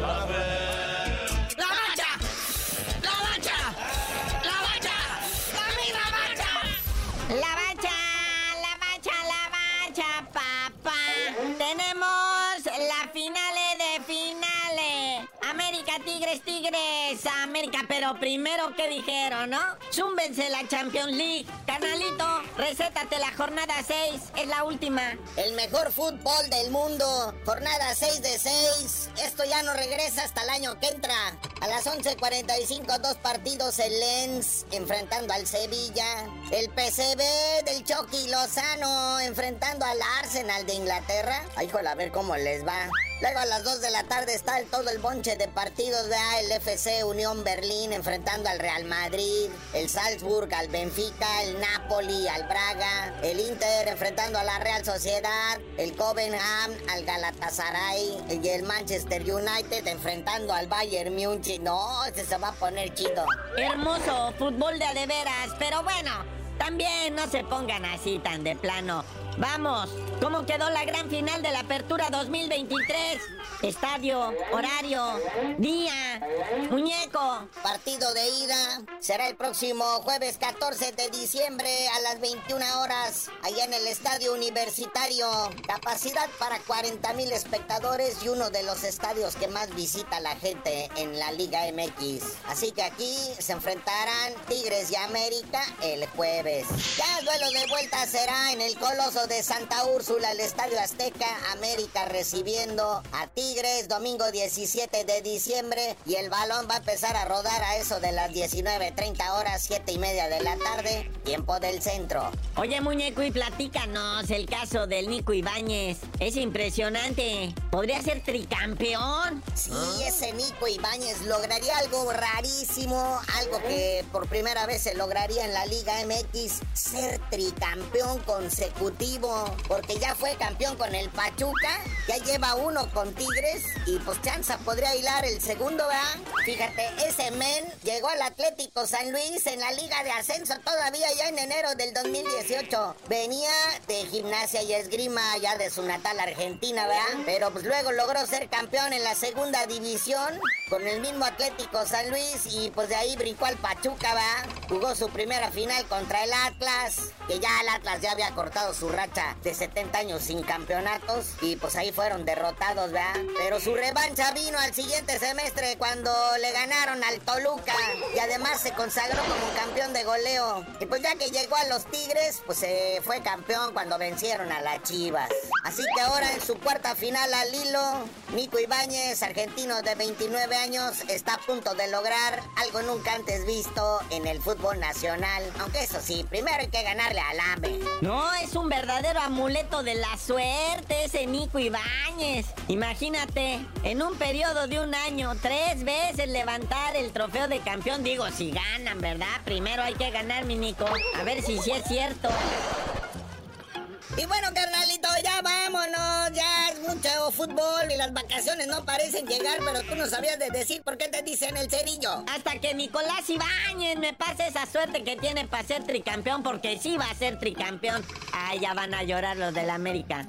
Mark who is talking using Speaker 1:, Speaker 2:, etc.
Speaker 1: La mancha, la mancha, la mancha, la mancha, la mancha, la mancha, la mancha, papá. Tenemos la final. Tigres, América, pero primero, ¿qué dijeron, no? Zúmbense la Champions League. Canalito, recétate la jornada 6, es la última.
Speaker 2: El mejor fútbol del mundo, jornada 6 de 6. Esto ya no regresa hasta el año que entra. A las 11.45, dos partidos el Lens enfrentando al Sevilla. El PCB del Chucky Lozano enfrentando al Arsenal de Inglaterra. Ay, a ver cómo les va. Luego a las 2 de la tarde está el, todo el bonche de partidos, vea, el FC Unión Berlín enfrentando al Real Madrid, el Salzburg al Benfica, el Napoli al Braga, el Inter enfrentando a la Real Sociedad, el Copenhagen al Galatasaray y el Manchester United enfrentando al Bayern Múnich. No, este se va a poner chido.
Speaker 1: Hermoso fútbol de adeveras, pero bueno, también no se pongan así tan de plano. Vamos, ¿cómo quedó la gran final de la Apertura 2023? Estadio, horario, día, muñeco.
Speaker 2: Partido de ida será el próximo jueves 14 de diciembre a las 21 horas, allá en el Estadio Universitario. Capacidad para 40 mil espectadores y uno de los estadios que más visita la gente en la Liga MX. Así que aquí se enfrentarán Tigres y América el jueves. Ya el duelo de vuelta será en el Coloso de Santa Úrsula, el Estadio Azteca, América recibiendo a Tigres domingo 17 de diciembre y el balón va a empezar a rodar a eso de las 19.30 horas, 7 y media de la tarde, tiempo del centro.
Speaker 1: Oye muñeco y platícanos el caso del Nico Ibáñez. Es impresionante. ¿Podría ser tricampeón?
Speaker 2: Sí, ese Nico Ibáñez lograría algo rarísimo, algo que por primera vez se lograría en la Liga MX, ser tricampeón consecutivo porque ya fue campeón con el Pachuca, ya lleva uno con Tigres y pues Chanza podría hilar el segundo, ¿verdad? Fíjate, ese men llegó al Atlético San Luis en la Liga de Ascenso todavía ya en enero del 2018. Venía de gimnasia y esgrima ya de su natal Argentina, ¿verdad? Pero pues luego logró ser campeón en la segunda división con el mismo Atlético San Luis y pues de ahí brincó al Pachuca, ¿verdad? Jugó su primera final contra el Atlas, que ya el Atlas ya había cortado su racha de 70 años sin campeonatos y pues ahí fueron derrotados, ¿verdad? Pero su revancha vino al siguiente semestre cuando le ganaron al Toluca y además se consagró como campeón de goleo. Y pues ya que llegó a los Tigres, pues se fue campeón cuando vencieron a las Chivas. Así que ahora en su cuarta final al hilo, Nico Ibáñez, argentino de 29 años, está a punto de lograr algo nunca antes visto en el fútbol nacional. Aunque eso sí, primero hay que ganarle al AME.
Speaker 1: No, es un verdadero amuleto de la suerte ese Nico Ibáñez. Imagínate, en un periodo de un año, tres veces levantar el trofeo de campeón. Digo, si ganan, ¿verdad? Primero hay que ganar, mi Nico. A ver si sí es cierto.
Speaker 2: Y bueno, carnalito, ya vámonos. Y las vacaciones no parecen llegar, pero tú no sabías de decir por qué te dicen el cerillo.
Speaker 1: Hasta que Nicolás Ibáñez me pase esa suerte que tiene para ser tricampeón, porque sí va a ser tricampeón. Ay, ya van a llorar los del América.